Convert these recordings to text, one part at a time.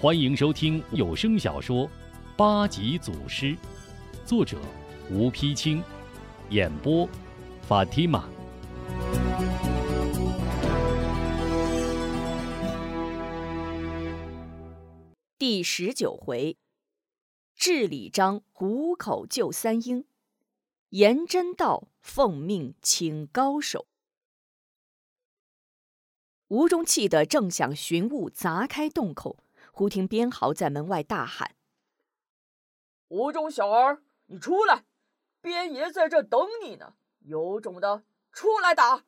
欢迎收听有声小说《八级祖师》，作者吴丕清，演播法蒂玛。第十九回，治理章虎口救三英，颜真道奉命请高手。吴中气得正想寻物砸开洞口。忽听边豪在门外大喊：“吴中小儿，你出来！边爷在这等你呢。有种的，出来打！”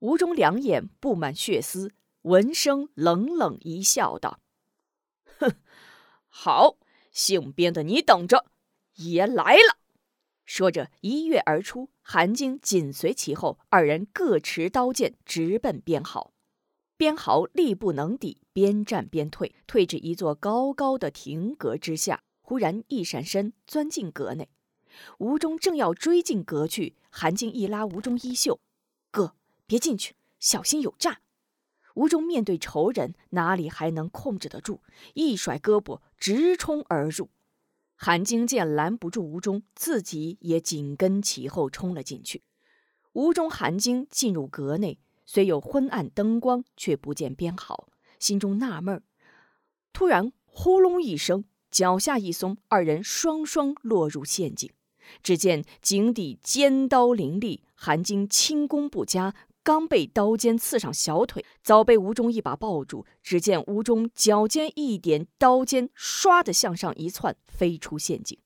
吴中两眼布满血丝，闻声冷冷一笑，道：“哼，好，姓边的，你等着，爷来了！”说着一跃而出，韩晶紧随其后，二人各持刀剑，直奔边豪。边豪力不能抵，边战边退，退至一座高高的亭阁之下。忽然一闪身，钻进阁内。吴中正要追进阁去，韩晶一拉吴中衣袖：“哥，别进去，小心有诈。”吴中面对仇人，哪里还能控制得住？一甩胳膊，直冲而入。韩晶见拦不住吴中，自己也紧跟其后冲了进去。吴中、韩晶进入阁内。虽有昏暗灯光，却不见边豪，心中纳闷。突然，呼隆一声，脚下一松，二人双双落入陷阱。只见井底尖刀凌厉，韩晶轻功不佳，刚被刀尖刺上小腿，早被吴中一把抱住。只见吴中脚尖一点，刀尖唰的向上一窜，飞出陷阱。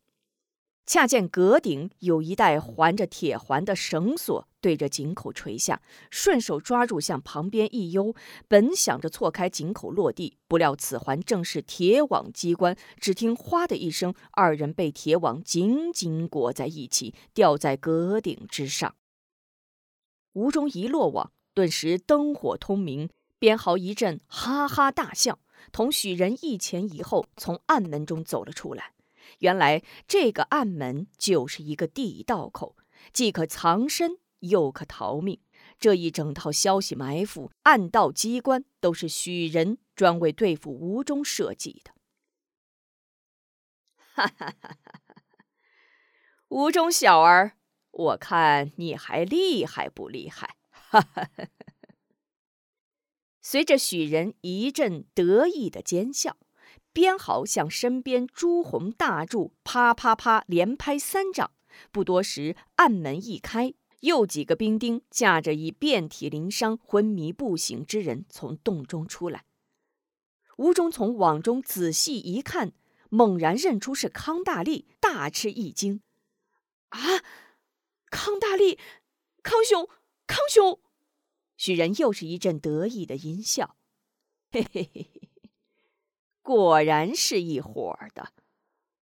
恰见阁顶有一带环着铁环的绳索，对着井口垂下，顺手抓住，向旁边一悠，本想着错开井口落地，不料此环正是铁网机关。只听“哗”的一声，二人被铁网紧紧裹在一起，吊在阁顶之上。吴中一落网，顿时灯火通明，边豪一阵哈哈大笑，同许人一前一后从暗门中走了出来。原来这个暗门就是一个地道口，既可藏身，又可逃命。这一整套消息埋伏、暗道机关，都是许人专为对付吴中设计的。哈哈哈哈哈！吴中小儿，我看你还厉害不厉害？哈哈！随着许人一阵得意的奸笑。鞭豪向身边朱红大柱啪啪啪连拍三掌，不多时，暗门一开，又几个兵丁架着已遍体鳞伤、昏迷不醒之人从洞中出来。吴中从网中仔细一看，猛然认出是康大力，大吃一惊：“啊，康大力，康兄，康兄！”许人又是一阵得意的淫笑：“嘿嘿嘿。”果然是一伙的，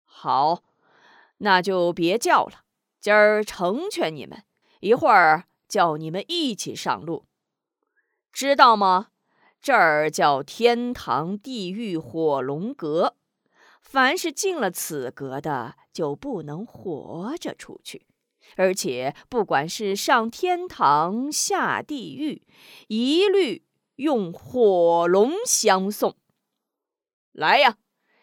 好，那就别叫了。今儿成全你们，一会儿叫你们一起上路，知道吗？这儿叫天堂地狱火龙阁，凡是进了此阁的，就不能活着出去，而且不管是上天堂下地狱，一律用火龙相送。来呀，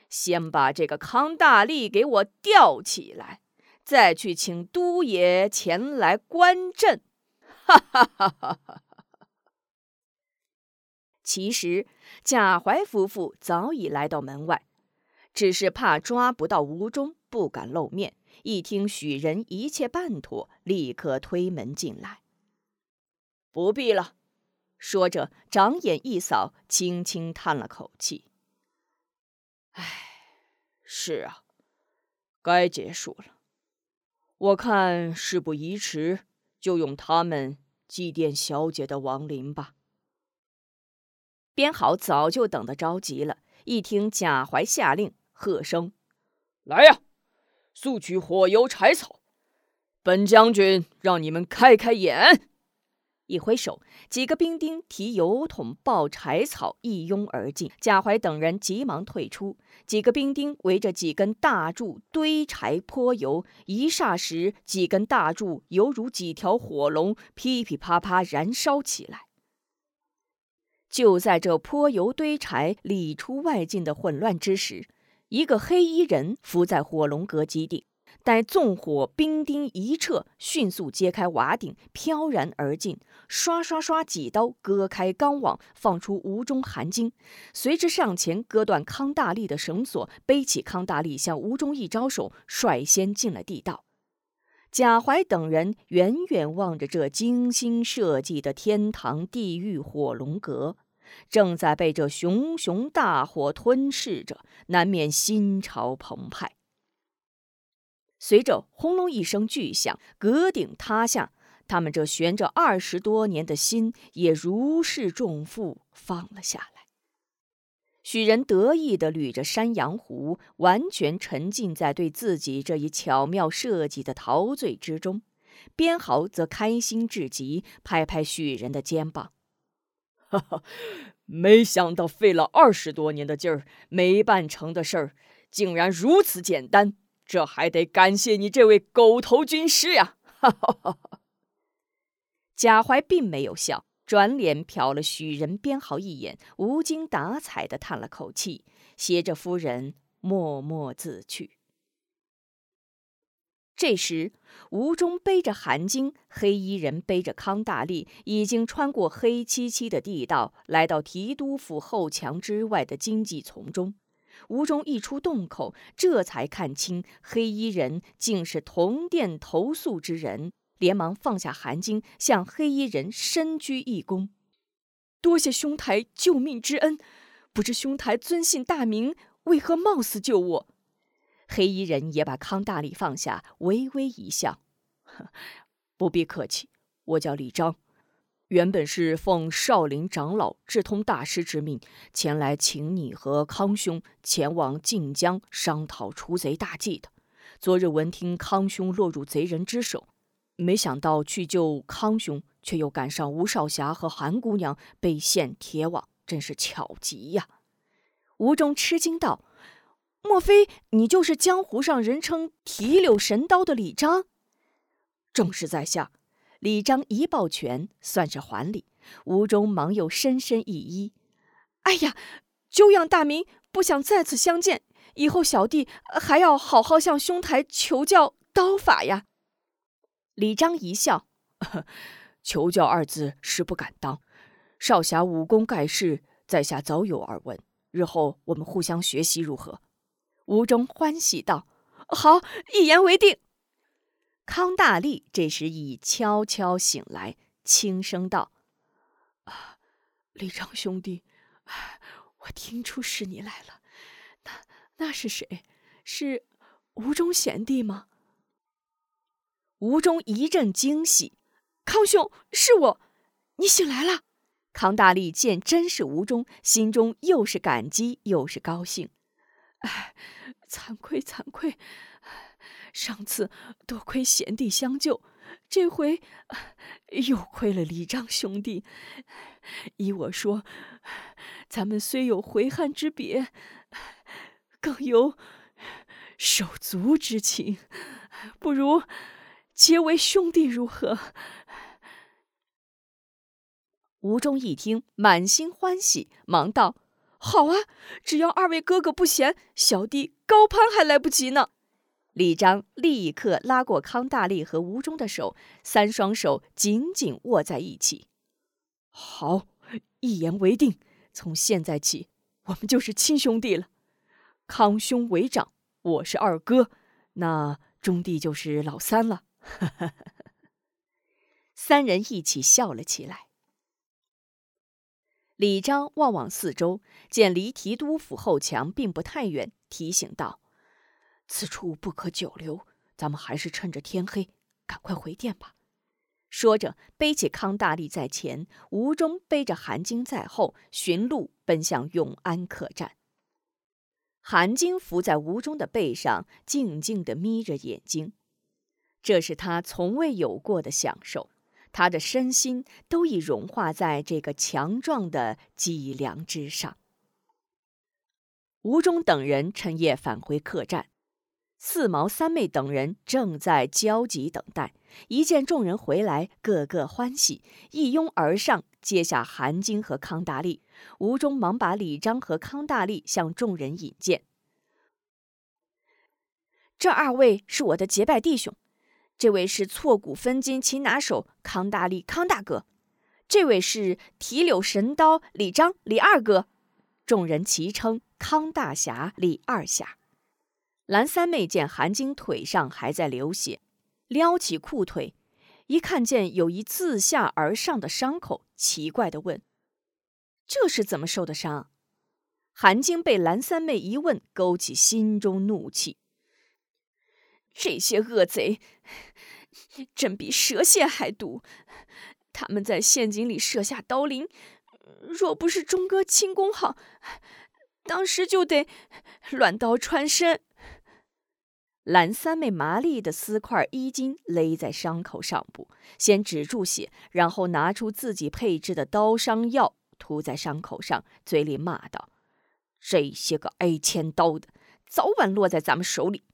先把这个康大力给我吊起来，再去请都爷前来观阵。哈哈哈哈哈！其实贾怀夫妇早已来到门外，只是怕抓不到吴中，不敢露面。一听许人一切办妥，立刻推门进来。不必了，说着，长眼一扫，轻轻叹了口气。唉，是啊，该结束了。我看事不宜迟，就用他们祭奠小姐的亡灵吧。边豪早就等得着急了，一听贾怀下令，喝声：“来呀，速取火油柴草，本将军让你们开开眼。”一挥手，几个兵丁提油桶、抱柴草一拥而进。贾怀等人急忙退出，几个兵丁围着几根大柱堆柴泼油。一霎时，几根大柱犹如几条火龙，噼噼啪啪燃烧起来。就在这泼油堆柴、里出外进的混乱之时，一个黑衣人伏在火龙阁基地，待纵火兵丁一撤，迅速揭开瓦顶，飘然而进，刷刷刷几刀割开钢网，放出吴中、韩晶，随之上前割断康大力的绳索，背起康大力向吴中一招手，率先进了地道。贾怀等人远远望着这精心设计的天堂地狱火龙阁，正在被这熊熊大火吞噬着，难免心潮澎湃。随着轰隆一声巨响，阁顶塌下，他们这悬着二十多年的心也如释重负，放了下来。许人得意地捋着山羊胡，完全沉浸在对自己这一巧妙设计的陶醉之中。边豪则开心至极，拍拍许人的肩膀：“哈哈，没想到费了二十多年的劲儿没办成的事儿，竟然如此简单。这还得感谢你这位狗头军师呀！”哈哈哈哈。贾怀并没有笑。转脸瞟了许人编号一眼，无精打采地叹了口气，携着夫人默默自去。这时，吴中背着韩晶，黑衣人背着康大力，已经穿过黑漆漆的地道，来到提督府后墙之外的荆棘丛中。吴中一出洞口，这才看清黑衣人竟是同殿投宿之人。连忙放下韩晶，向黑衣人深鞠一躬，多谢兄台救命之恩。不知兄台尊姓大名，为何冒死救我？黑衣人也把康大力放下，微微一笑：“ 不必客气，我叫李章，原本是奉少林长老智通大师之命，前来请你和康兄前往晋江商讨除贼大计的。昨日闻听康兄落入贼人之手。”没想到去救康兄，却又赶上吴少侠和韩姑娘被陷铁网，真是巧极呀！吴中吃惊道：“莫非你就是江湖上人称‘提柳神刀’的李章？”正是在下。李章一抱拳，算是还礼。吴中忙又深深一揖：“哎呀，久仰大名，不想再次相见。以后小弟还要好好向兄台求教刀法呀。”李章一笑：“ 求教二字实不敢当，少侠武功盖世，在下早有耳闻。日后我们互相学习如何？”吴中欢喜道：“好，一言为定。”康大力这时已悄悄醒来，轻声道：“啊，李章兄弟，我听出是你来了。那那是谁？是吴中贤弟吗？”吴中一阵惊喜，康兄，是我，你醒来了。康大力见真是吴中，心中又是感激又是高兴。哎，惭愧惭愧，上次多亏贤弟相救，这回又亏了李章兄弟。依我说，咱们虽有回汉之别，更有手足之情，不如。结为兄弟如何？吴忠一听，满心欢喜，忙道：“好啊！只要二位哥哥不嫌，小弟高攀还来不及呢。”李章立刻拉过康大力和吴中的手，三双手紧紧握在一起。好，一言为定，从现在起，我们就是亲兄弟了。康兄为长，我是二哥，那中弟就是老三了。哈哈，三人一起笑了起来。李章望望四周，见离提督府后墙并不太远，提醒道：“此处不可久留，咱们还是趁着天黑，赶快回店吧。”说着，背起康大力在前，吴中背着韩晶在后，寻路奔向永安客栈。韩晶伏在吴中的背上，静静地眯着眼睛。这是他从未有过的享受，他的身心都已融化在这个强壮的脊梁之上。吴中等人趁夜返回客栈，四毛三妹等人正在焦急等待，一见众人回来，个个欢喜，一拥而上，接下韩晶和康大力。吴中忙把李章和康大力向众人引荐。这二位是我的结拜弟兄，这位是挫骨分筋擒拿手康大力康大哥，这位是提柳神刀李章李二哥。众人齐称康大侠李二侠。蓝三妹见韩晶腿上还在流血，撩起裤腿，一看见有一自下而上的伤口，奇怪地问：“这是怎么受的伤？”韩晶被蓝三妹一问，勾起心中怒气。这些恶贼，真比蛇蝎还毒！他们在陷阱里设下刀林，若不是钟哥轻功好，当时就得乱刀穿身。蓝三妹麻利的撕块衣襟勒在伤口上部，先止住血，然后拿出自己配制的刀伤药涂在伤口上，嘴里骂道：“这些个挨千刀的，早晚落在咱们手里。”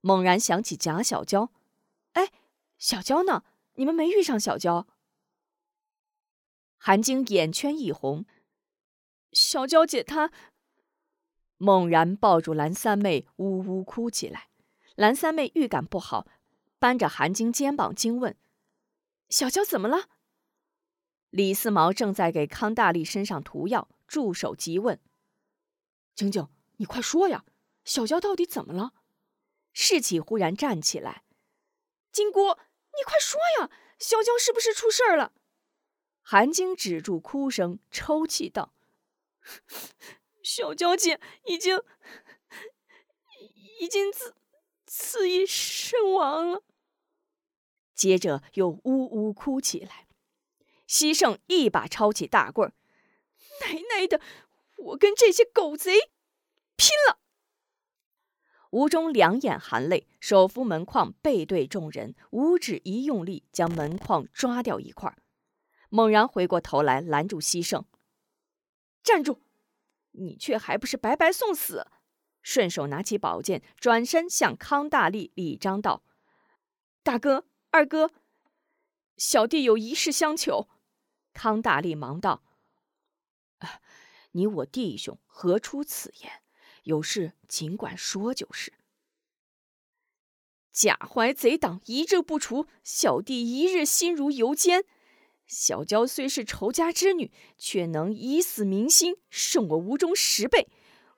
猛然想起贾小娇，哎，小娇呢？你们没遇上小娇？韩晶眼圈一红，小娇姐她猛然抱住蓝三妹，呜呜哭起来。蓝三妹预感不好，扳着韩晶肩膀惊问：“小娇怎么了？”李四毛正在给康大力身上涂药，助手急问：“晶晶，你快说呀，小娇到底怎么了？”世启忽然站起来：“金姑，你快说呀！小娇是不是出事儿了？”韩晶止住哭声，抽泣道：“ 小娇姐已经 已经自自缢身亡了。”接着又呜呜哭起来。西胜一把抄起大棍儿：“奶奶的，我跟这些狗贼拼了！”吴中两眼含泪，手扶门框，背对众人，五指一用力，将门框抓掉一块。猛然回过头来，拦住西胜：“站住！你却还不是白白送死？”顺手拿起宝剑，转身向康大力、李章道：“大哥、二哥，小弟有一事相求。”康大力忙道：“你我弟兄何出此言？”有事尽管说就是。假怀贼党一日不除，小弟一日心如油煎。小娇虽是仇家之女，却能以死明心，胜我吴中十倍。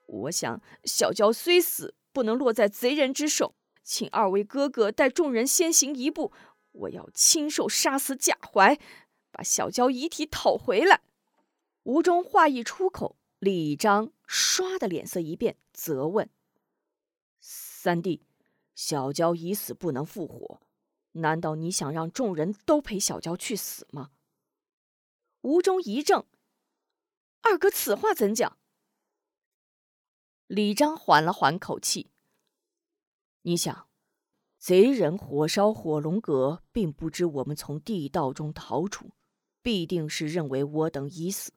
我想小娇虽死，不能落在贼人之手，请二位哥哥带众人先行一步，我要亲手杀死贾怀，把小娇遗体讨回来。吴中话一出口。李章唰的脸色一变，责问：“三弟，小娇已死，不能复活，难道你想让众人都陪小娇去死吗？”吴中一怔：“二哥此话怎讲？”李章缓了缓口气：“你想，贼人火烧火龙阁，并不知我们从地道中逃出，必定是认为我等已死。”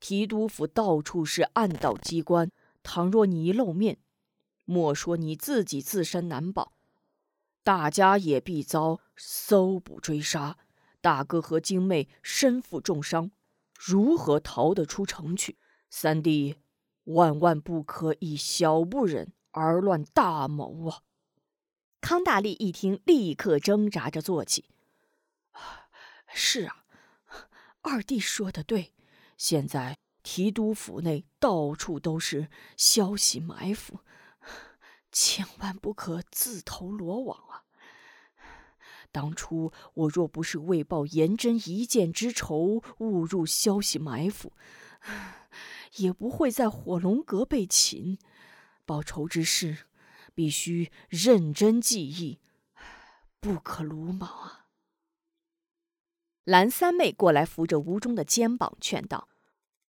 提督府到处是暗道机关，倘若你一露面，莫说你自己自身难保，大家也必遭搜捕追杀。大哥和京妹身负重伤，如何逃得出城去？三弟，万万不可以小不忍而乱大谋啊！康大力一听，立刻挣扎着坐起。是啊，二弟说的对。现在提督府内到处都是消息埋伏，千万不可自投罗网啊！当初我若不是为报颜真一箭之仇误入消息埋伏，也不会在火龙阁被擒。报仇之事必须认真记忆，不可鲁莽啊！蓝三妹过来扶着吴中的肩膀，劝道。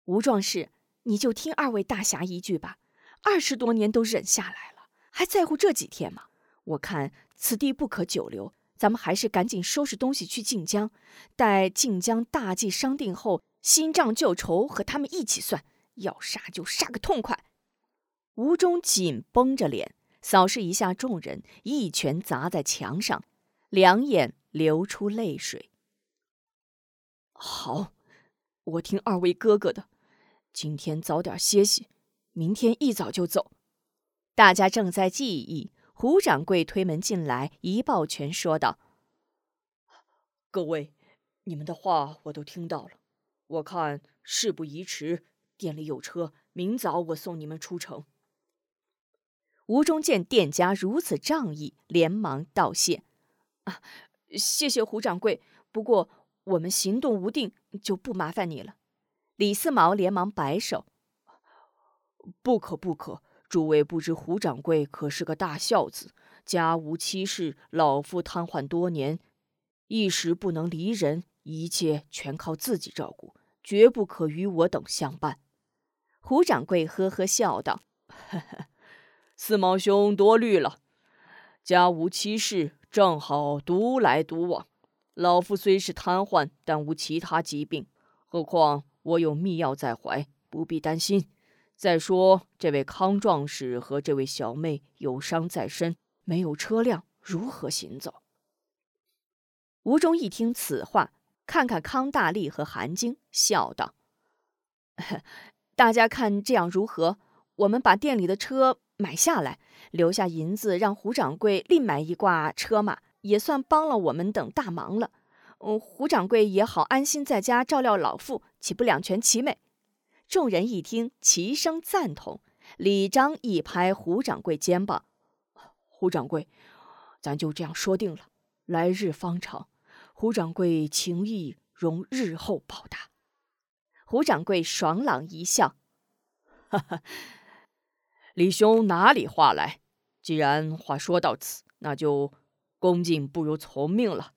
吴壮士，你就听二位大侠一句吧。二十多年都忍下来了，还在乎这几天吗？我看此地不可久留，咱们还是赶紧收拾东西去晋江。待晋江大计商定后，新账旧仇和他们一起算，要杀就杀个痛快。吴中紧绷着脸，扫视一下众人，一拳砸在墙上，两眼流出泪水。好，我听二位哥哥的，今天早点歇息，明天一早就走。大家正在记忆，胡掌柜推门进来，一抱拳说道：“各位，你们的话我都听到了。我看事不宜迟，店里有车，明早我送你们出城。”吴中见店家如此仗义，连忙道谢：“啊，谢谢胡掌柜。不过我们行动无定，就不麻烦你了。”李四毛连忙摆手：“不可不可，诸位不知胡掌柜可是个大孝子，家无妻室，老夫瘫痪多年，一时不能离人，一切全靠自己照顾，绝不可与我等相伴。”胡掌柜呵呵笑道：“呵呵。”四毛兄多虑了，家无妻室，正好独来独往。老夫虽是瘫痪，但无其他疾病，何况我有秘药在怀，不必担心。再说，这位康壮士和这位小妹有伤在身，没有车辆，如何行走？吴中一听此话，看看康大力和韩晶，笑道：“大家看这样如何？我们把店里的车。”买下来，留下银子，让胡掌柜另买一挂车马，也算帮了我们等大忙了。嗯，胡掌柜也好安心在家照料老妇，岂不两全其美？众人一听，齐声赞同。李章一拍胡掌柜肩膀：“胡掌柜，咱就这样说定了。来日方长，胡掌柜情谊容日后报答。”胡掌柜爽朗一笑：“ 哈哈。”李兄哪里话来？既然话说到此，那就恭敬不如从命了。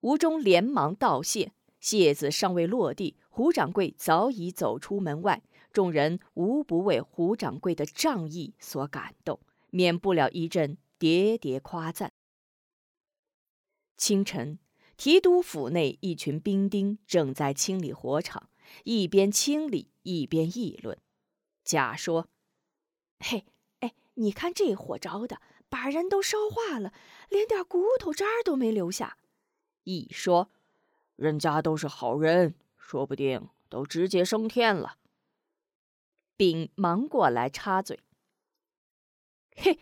吴中连忙道谢，谢字尚未落地，胡掌柜早已走出门外。众人无不为胡掌柜的仗义所感动，免不了一阵喋喋夸赞。清晨，提督府内一群兵丁正在清理火场，一边清理一边议论。甲说。嘿，哎，你看这火着的，把人都烧化了，连点骨头渣都没留下。乙说：“人家都是好人，说不定都直接升天了。”丙忙过来插嘴：“嘿，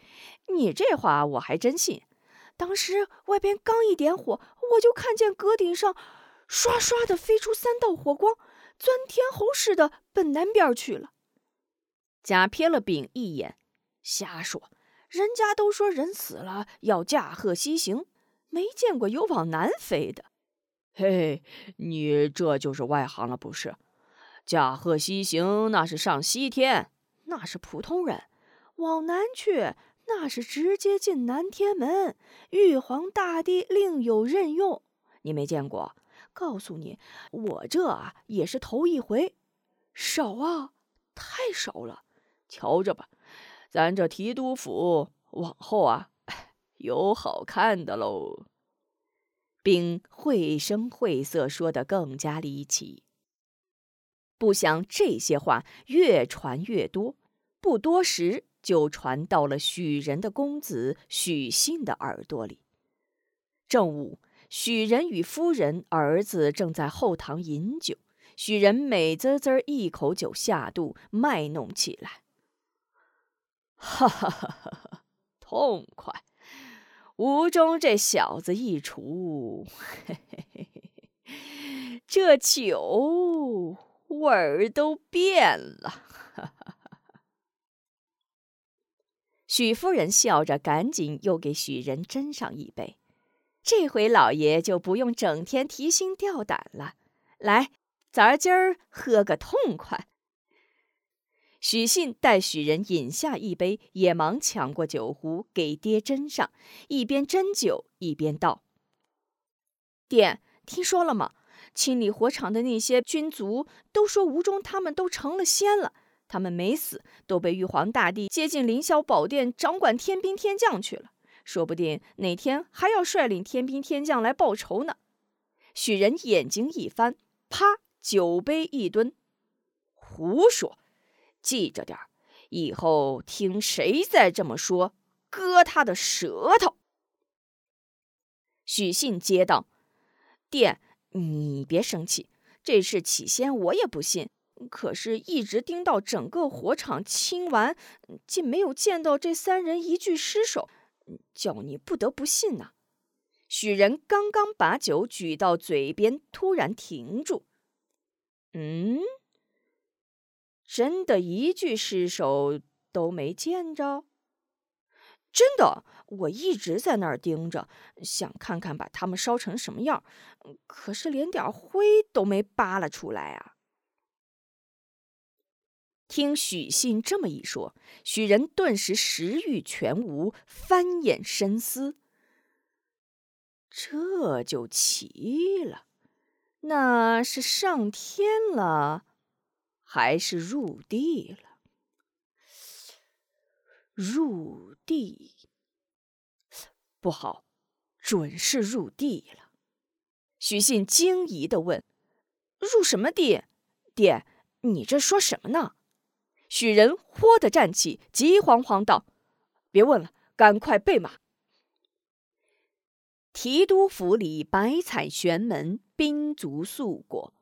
你这话我还真信。当时外边刚一点火，我就看见阁顶上唰唰的飞出三道火光，钻天猴似的奔南边去了。”甲瞥了丙一眼，瞎说！人家都说人死了要驾鹤西行，没见过有往南飞的。嘿嘿，你这就是外行了不是？驾鹤西行那是上西天，那是普通人；往南去那是直接进南天门，玉皇大帝另有任用。你没见过？告诉你，我这啊也是头一回，少啊，太少了。瞧着吧，咱这提督府往后啊，有好看的喽。并绘声绘色说得更加离奇。不想这些话越传越多，不多时就传到了许仁的公子许信的耳朵里。正午，许仁与夫人、儿子正在后堂饮酒，许仁美滋滋一口酒下肚，卖弄起来。哈哈哈哈！痛快！吴中这小子一除，嘿嘿嘿嘿，这酒味儿都变了。哈哈！许夫人笑着，赶紧又给许仁斟上一杯。这回老爷就不用整天提心吊胆了。来，咱今儿喝个痛快。许信待许仁饮下一杯，也忙抢过酒壶给爹斟上，一边斟酒一边道：“爹，听说了吗？清理火场的那些军卒都说吴忠他们都成了仙了，他们没死，都被玉皇大帝接进凌霄宝殿掌管天兵天将去了，说不定哪天还要率领天兵天将来报仇呢。”许仁眼睛一翻，啪，酒杯一蹲：“胡说！”记着点儿，以后听谁再这么说，割他的舌头。许信接道：“爹，你别生气，这事起先我也不信，可是一直盯到整个火场清完，竟没有见到这三人一具尸首，叫你不得不信呐。”许仁刚刚把酒举到嘴边，突然停住。嗯，真的一具尸首都没见着？真的，我一直在那儿盯着，想看看把他们烧成什么样，可是连点灰都没扒拉出来啊！听许信这么一说，许仁顿时食欲全无，翻眼深思。这就奇了，那是上天了，还是入地了？入地不好，准是入地了。许信惊疑的问：“入什么地？爹，你这说什么呢？”许仁豁地站起，急慌慌道：“别问了，赶快备马。”提督府里百彩悬门，宾足素裹。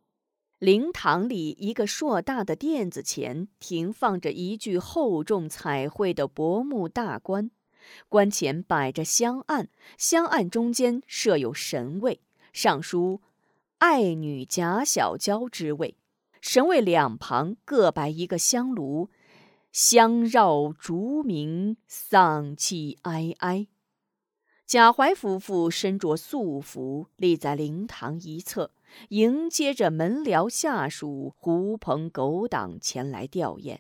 灵堂里一个硕大的垫子前，停放着一具厚重彩绘的薄木大棺，棺前摆着香案，香案中间设有神位，上书“爱女贾小娇”之位。神位两旁各摆一个香炉，香绕烛明，丧气哀哀。贾怀夫妇身着素服，立在灵堂一侧，迎接着门僚下属、狐朋狗党前来吊唁。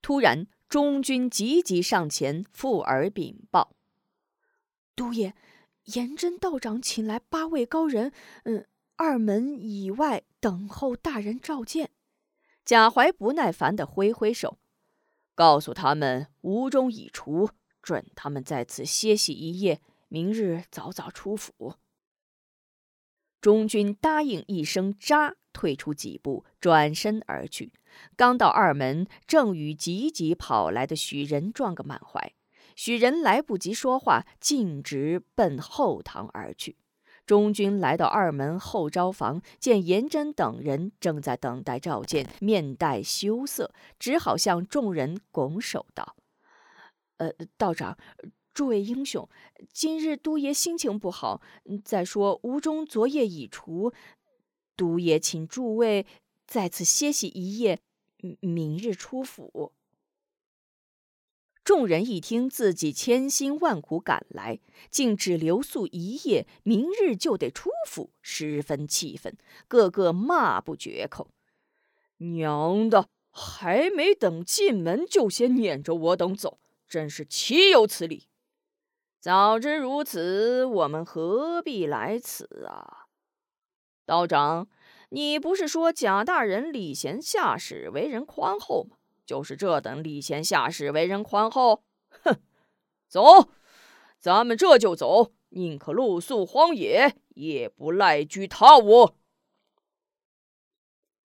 突然，中军急急上前附耳禀报：“都爷，严真道长请来八位高人，嗯，二门以外等候大人召见。”贾怀不耐烦地挥挥手，告诉他们吴中已除。准他们在此歇息一夜，明日早早出府。中军答应一声，扎退出几步，转身而去。刚到二门，正与急急跑来的许仁撞个满怀。许仁来不及说话，径直奔后堂而去。中军来到二门后招房，见严真等人正在等待召见，面带羞涩，只好向众人拱手道。呃，道长，诸位英雄，今日都爷心情不好。再说吴中昨夜已除，都爷请诸位在此歇息一夜，明日出府。众人一听自己千辛万苦赶来，竟只留宿一夜，明日就得出府，十分气愤，个个骂不绝口。娘的，还没等进门，就先撵着我等走。真是岂有此理！早知如此，我们何必来此啊？道长，你不是说贾大人礼贤下士，为人宽厚吗？就是这等礼贤下士，为人宽厚。哼！走，咱们这就走，宁可露宿荒野，也不赖居他屋。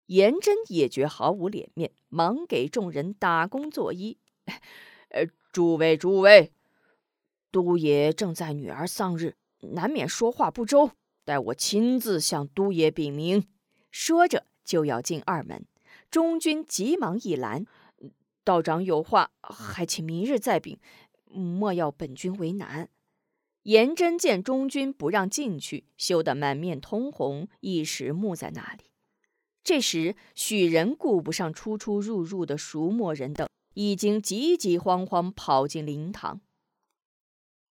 颜真也觉毫无脸面，忙给众人打工作揖。呃。诸位，诸位，都爷正在女儿丧日，难免说话不周，待我亲自向都爷禀明。说着就要进二门，中军急忙一拦：“道长有话，还请明日再禀，莫要本君为难。”颜真见中军不让进去，羞得满面通红，一时木在那里。这时许人顾不上出出入入的熟墨人等。已经急急慌慌跑进灵堂，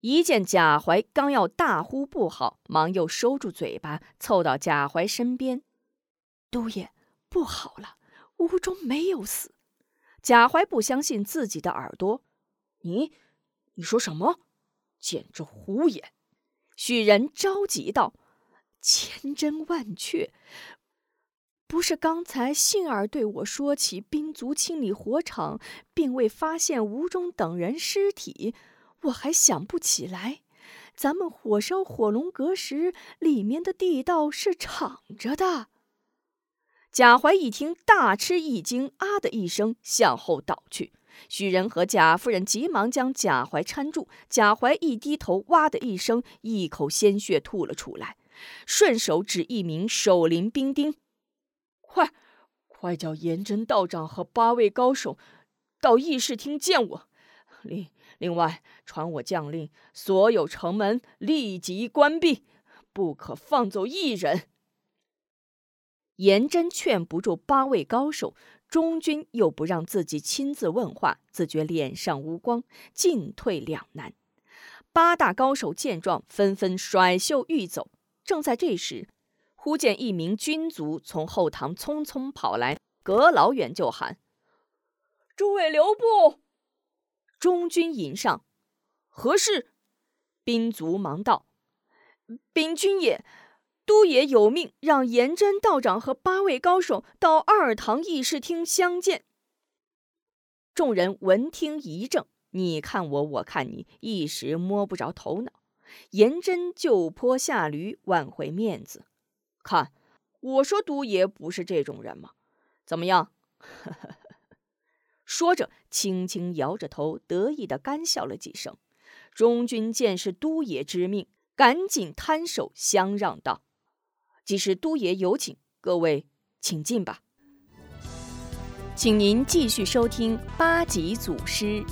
一见贾怀，刚要大呼不好，忙又收住嘴巴，凑到贾怀身边：“都爷，不好了，屋中没有死。”贾怀不相信自己的耳朵：“你，你说什么？简直胡言！”许仁着急道：“千真万确。”不是刚才杏儿对我说起兵卒清理火场，并未发现吴忠等人尸体，我还想不起来。咱们火烧火龙阁时，里面的地道是敞着的。贾怀一听，大吃一惊，啊的一声向后倒去。许仁和贾夫人急忙将贾怀搀住，贾怀一低头，哇的一声，一口鲜血吐了出来，顺手指一名守林兵丁：“快，快叫严真道长和八位高手到议事厅见我。另另外，传我将令，所有城门立即关闭，不可放走一人。”颜真劝不住八位高手。中军又不让自己亲自问话，自觉脸上无光，进退两难。八大高手见状，纷纷甩袖欲走。正在这时，忽见一名军卒从后堂匆匆跑来，隔老远就喊：“诸位留步！”中军迎上，何事？兵卒忙道：“禀军也。”都爷有命，让严真道长和八位高手到二堂议事厅相见。众人闻听一怔，你看我，我看你，一时摸不着头脑。严真就坡下驴，挽回面子。看，我说都爷不是这种人吗？怎么样？说着，轻轻摇着头，得意的干笑了几声。中军见是都爷之命，赶紧摊手相让道。即是都爷有请，各位请进吧。请您继续收听八级祖师。